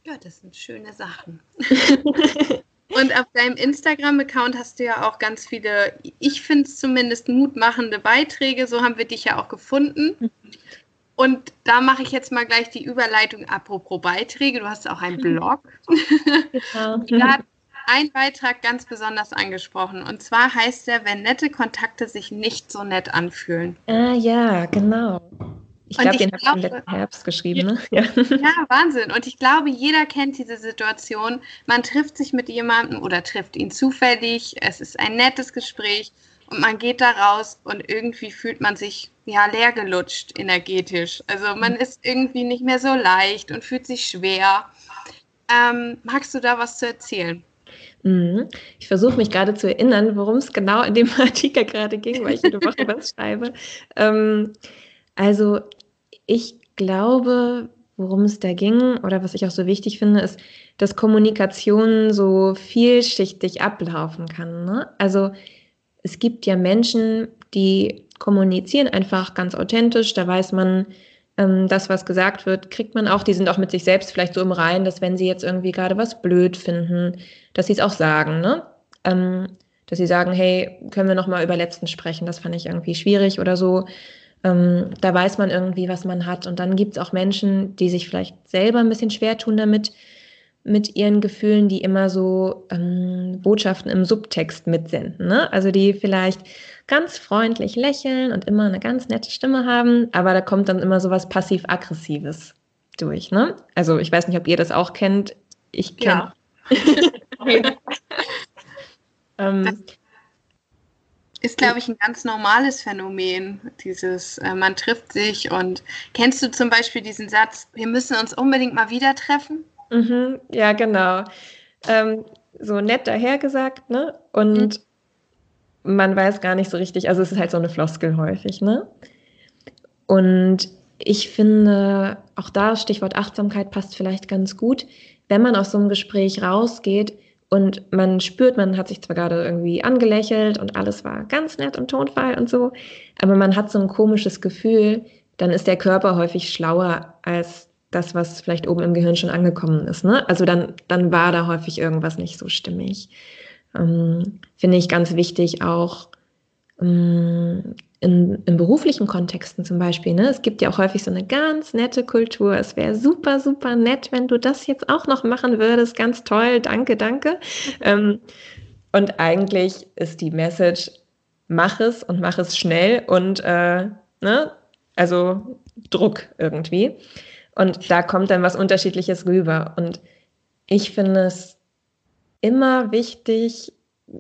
Ja, das sind schöne Sachen. Und auf deinem Instagram-Account hast du ja auch ganz viele, ich finde es zumindest mutmachende Beiträge. So haben wir dich ja auch gefunden. Und da mache ich jetzt mal gleich die Überleitung apropos Beiträge. Du hast auch einen Blog. Genau. da hat ein Beitrag ganz besonders angesprochen. Und zwar heißt er, wenn nette Kontakte sich nicht so nett anfühlen. Ah ja, genau. Ich glaube, den habe ich im letzten Herbst geschrieben. Ne? Ja. ja, Wahnsinn. Und ich glaube, jeder kennt diese Situation. Man trifft sich mit jemandem oder trifft ihn zufällig. Es ist ein nettes Gespräch und man geht da raus und irgendwie fühlt man sich ja leer gelutscht energetisch. Also man ist irgendwie nicht mehr so leicht und fühlt sich schwer. Ähm, magst du da was zu erzählen? Mhm. Ich versuche mich gerade zu erinnern, worum es genau in dem Artikel gerade ging, weil ich jede Woche was schreibe. Ähm, also ich glaube, worum es da ging oder was ich auch so wichtig finde, ist, dass Kommunikation so vielschichtig ablaufen kann. Ne? Also es gibt ja Menschen, die kommunizieren einfach ganz authentisch, da weiß man, ähm, das, was gesagt wird, kriegt man auch, die sind auch mit sich selbst vielleicht so im Reinen, dass wenn sie jetzt irgendwie gerade was blöd finden, dass sie es auch sagen, ne? Ähm, dass sie sagen, hey, können wir nochmal über letzten sprechen, das fand ich irgendwie schwierig oder so. Ähm, da weiß man irgendwie, was man hat. Und dann gibt es auch Menschen, die sich vielleicht selber ein bisschen schwer tun damit, mit ihren Gefühlen, die immer so ähm, Botschaften im Subtext mitsenden. Ne? Also die vielleicht ganz freundlich lächeln und immer eine ganz nette Stimme haben, aber da kommt dann immer so was passiv-aggressives durch. Ne? Also ich weiß nicht, ob ihr das auch kennt. Ich kenne. Ja. ähm, ist, glaube ich, ein ganz normales Phänomen, dieses, äh, man trifft sich und kennst du zum Beispiel diesen Satz, wir müssen uns unbedingt mal wieder treffen? Mhm, ja, genau. Ähm, so nett dahergesagt, ne? Und mhm. Man weiß gar nicht so richtig, also es ist halt so eine Floskel häufig, ne? Und ich finde, auch da Stichwort Achtsamkeit passt vielleicht ganz gut, wenn man aus so einem Gespräch rausgeht, und man spürt, man hat sich zwar gerade irgendwie angelächelt und alles war ganz nett und tonfrei und so, aber man hat so ein komisches Gefühl, dann ist der Körper häufig schlauer als das, was vielleicht oben im Gehirn schon angekommen ist. Ne? Also dann, dann war da häufig irgendwas nicht so stimmig. Ähm, Finde ich ganz wichtig auch ähm, in, in beruflichen Kontexten zum Beispiel, ne, es gibt ja auch häufig so eine ganz nette Kultur. Es wäre super, super nett, wenn du das jetzt auch noch machen würdest. Ganz toll, danke, danke. Ähm, und eigentlich ist die Message, mach es und mach es schnell und äh, ne, also Druck irgendwie. Und da kommt dann was Unterschiedliches rüber. Und ich finde es immer wichtig,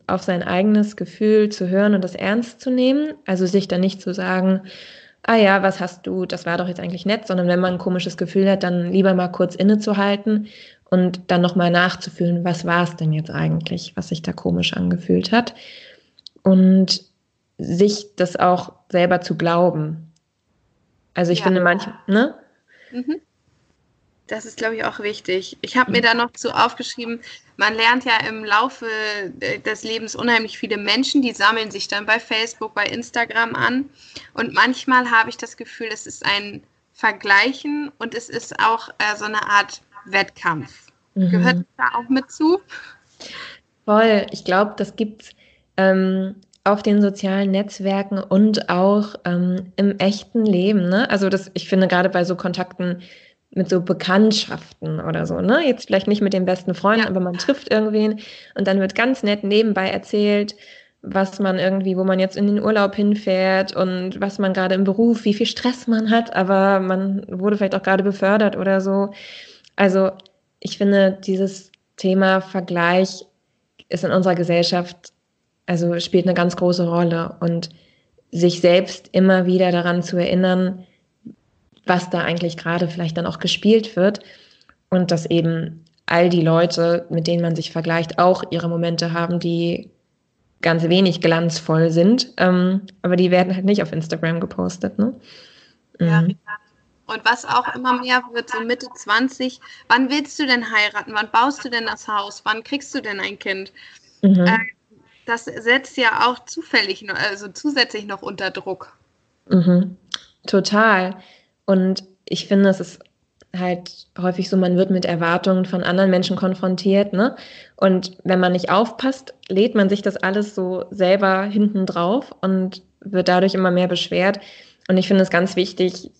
auf sein eigenes Gefühl zu hören und das ernst zu nehmen. Also sich dann nicht zu sagen, ah ja, was hast du, das war doch jetzt eigentlich nett, sondern wenn man ein komisches Gefühl hat, dann lieber mal kurz innezuhalten und dann nochmal nachzufühlen, was war es denn jetzt eigentlich, was sich da komisch angefühlt hat. Und sich das auch selber zu glauben. Also ich ja. finde manchmal, ne? Mhm. Das ist, glaube ich, auch wichtig. Ich habe mir da noch zu aufgeschrieben, man lernt ja im Laufe des Lebens unheimlich viele Menschen, die sammeln sich dann bei Facebook, bei Instagram an. Und manchmal habe ich das Gefühl, es ist ein Vergleichen und es ist auch äh, so eine Art Wettkampf. Mhm. Gehört da auch mit zu? Voll. Ich glaube, das gibt es ähm, auf den sozialen Netzwerken und auch ähm, im echten Leben. Ne? Also das, ich finde gerade bei so Kontakten mit so Bekanntschaften oder so, ne? Jetzt vielleicht nicht mit den besten Freunden, ja. aber man trifft irgendwen und dann wird ganz nett nebenbei erzählt, was man irgendwie, wo man jetzt in den Urlaub hinfährt und was man gerade im Beruf, wie viel Stress man hat, aber man wurde vielleicht auch gerade befördert oder so. Also ich finde, dieses Thema Vergleich ist in unserer Gesellschaft, also spielt eine ganz große Rolle und sich selbst immer wieder daran zu erinnern, was da eigentlich gerade vielleicht dann auch gespielt wird und dass eben all die Leute, mit denen man sich vergleicht, auch ihre Momente haben, die ganz wenig glanzvoll sind, ähm, aber die werden halt nicht auf Instagram gepostet. Ne? Ja, mhm. Und was auch immer mehr wird, so Mitte 20, wann willst du denn heiraten? Wann baust du denn das Haus? Wann kriegst du denn ein Kind? Mhm. Äh, das setzt ja auch zufällig, also zusätzlich noch unter Druck. Mhm. Total. Und ich finde, es ist halt häufig so, man wird mit Erwartungen von anderen Menschen konfrontiert, ne? Und wenn man nicht aufpasst, lädt man sich das alles so selber hinten drauf und wird dadurch immer mehr beschwert. Und ich finde es ganz wichtig,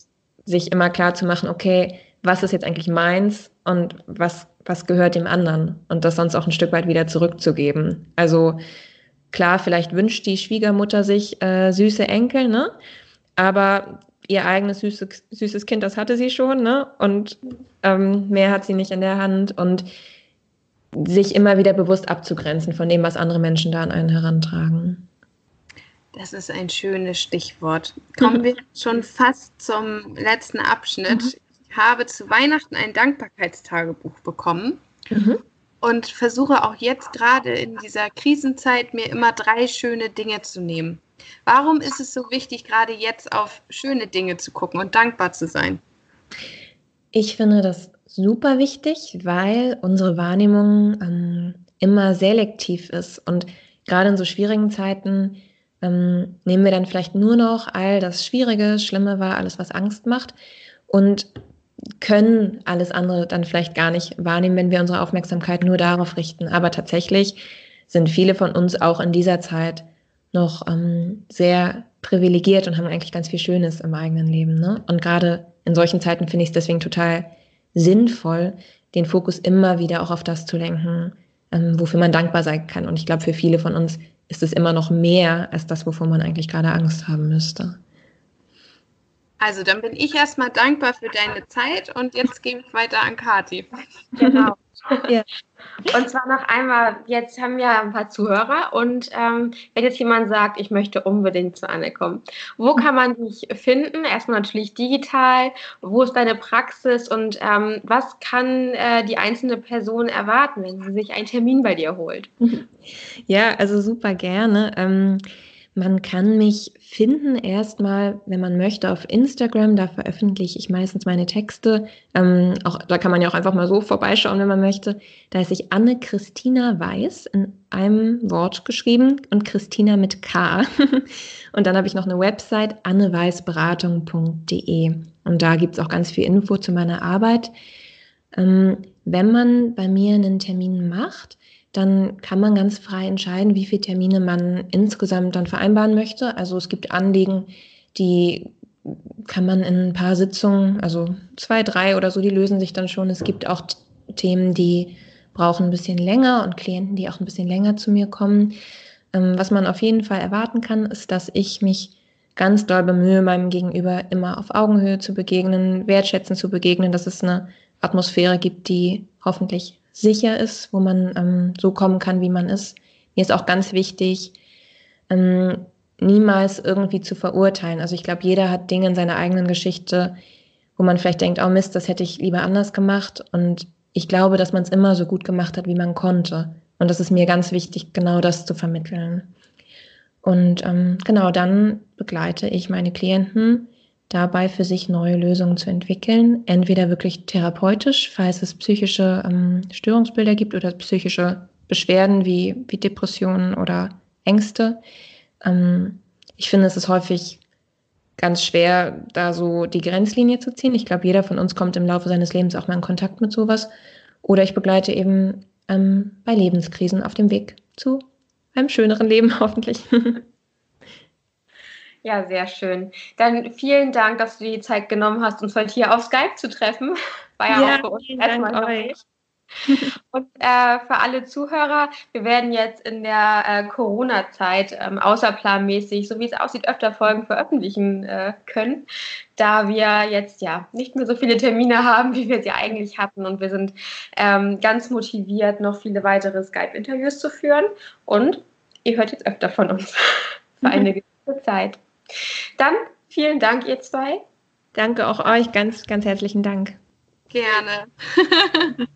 sich immer klar zu machen, okay, was ist jetzt eigentlich meins und was, was gehört dem anderen und das sonst auch ein Stück weit wieder zurückzugeben. Also klar, vielleicht wünscht die Schwiegermutter sich äh, süße Enkel, ne? Aber ihr eigenes süßes, süßes Kind, das hatte sie schon, ne? Und ähm, mehr hat sie nicht in der Hand und sich immer wieder bewusst abzugrenzen von dem, was andere Menschen da an einen herantragen. Das ist ein schönes Stichwort. Kommen wir schon fast zum letzten Abschnitt. Mhm. Ich habe zu Weihnachten ein Dankbarkeitstagebuch bekommen mhm. und versuche auch jetzt gerade in dieser Krisenzeit mir immer drei schöne Dinge zu nehmen. Warum ist es so wichtig, gerade jetzt auf schöne Dinge zu gucken und dankbar zu sein? Ich finde das super wichtig, weil unsere Wahrnehmung ähm, immer selektiv ist und gerade in so schwierigen Zeiten ähm, nehmen wir dann vielleicht nur noch all das Schwierige, Schlimme war, alles, was Angst macht und können alles andere dann vielleicht gar nicht wahrnehmen, wenn wir unsere Aufmerksamkeit nur darauf richten. Aber tatsächlich sind viele von uns auch in dieser Zeit noch ähm, sehr privilegiert und haben eigentlich ganz viel Schönes im eigenen Leben. Ne? Und gerade in solchen Zeiten finde ich es deswegen total sinnvoll, den Fokus immer wieder auch auf das zu lenken, ähm, wofür man dankbar sein kann. Und ich glaube, für viele von uns ist es immer noch mehr als das, wovor man eigentlich gerade Angst haben müsste. Also dann bin ich erstmal dankbar für deine Zeit und jetzt gebe ich weiter an Kati. Genau. Ja. Und zwar noch einmal, jetzt haben wir ein paar Zuhörer und ähm, wenn jetzt jemand sagt, ich möchte unbedingt zu Anne kommen, wo kann man dich finden? Erstmal natürlich digital, wo ist deine Praxis und ähm, was kann äh, die einzelne Person erwarten, wenn sie sich einen Termin bei dir holt? Ja, also super gerne. Ähm, man kann mich finden erstmal, wenn man möchte, auf Instagram. Da veröffentliche ich meistens meine Texte. Ähm, auch, da kann man ja auch einfach mal so vorbeischauen, wenn man möchte. Da ist ich Anne-Christina Weiß in einem Wort geschrieben und Christina mit K. und dann habe ich noch eine Website, anneweißberatung.de. Und da gibt es auch ganz viel Info zu meiner Arbeit. Ähm, wenn man bei mir einen Termin macht, dann kann man ganz frei entscheiden, wie viele Termine man insgesamt dann vereinbaren möchte. Also es gibt Anliegen, die kann man in ein paar Sitzungen, also zwei, drei oder so, die lösen sich dann schon. Es gibt auch Themen, die brauchen ein bisschen länger und Klienten, die auch ein bisschen länger zu mir kommen. Ähm, was man auf jeden Fall erwarten kann, ist, dass ich mich ganz doll bemühe, meinem Gegenüber immer auf Augenhöhe zu begegnen, wertschätzend zu begegnen, dass es eine Atmosphäre gibt, die hoffentlich sicher ist, wo man ähm, so kommen kann, wie man ist. Mir ist auch ganz wichtig, ähm, niemals irgendwie zu verurteilen. Also ich glaube, jeder hat Dinge in seiner eigenen Geschichte, wo man vielleicht denkt, oh Mist, das hätte ich lieber anders gemacht. Und ich glaube, dass man es immer so gut gemacht hat, wie man konnte. Und das ist mir ganz wichtig, genau das zu vermitteln. Und ähm, genau dann begleite ich meine Klienten dabei für sich neue Lösungen zu entwickeln. Entweder wirklich therapeutisch, falls es psychische ähm, Störungsbilder gibt oder psychische Beschwerden wie, wie Depressionen oder Ängste. Ähm, ich finde, es ist häufig ganz schwer, da so die Grenzlinie zu ziehen. Ich glaube, jeder von uns kommt im Laufe seines Lebens auch mal in Kontakt mit sowas. Oder ich begleite eben ähm, bei Lebenskrisen auf dem Weg zu einem schöneren Leben hoffentlich. Ja, sehr schön. Dann vielen Dank, dass du die Zeit genommen hast, uns heute hier auf Skype zu treffen. War ja, ja auch für uns erstmal euch. Und äh, für alle Zuhörer, wir werden jetzt in der äh, Corona-Zeit ähm, außerplanmäßig, so wie es aussieht, öfter Folgen veröffentlichen äh, können, da wir jetzt ja nicht mehr so viele Termine haben, wie wir sie eigentlich hatten. Und wir sind ähm, ganz motiviert, noch viele weitere Skype-Interviews zu führen. Und ihr hört jetzt öfter von uns für eine gewisse Zeit. Dann vielen Dank, ihr zwei. Danke auch euch, ganz, ganz herzlichen Dank. Gerne.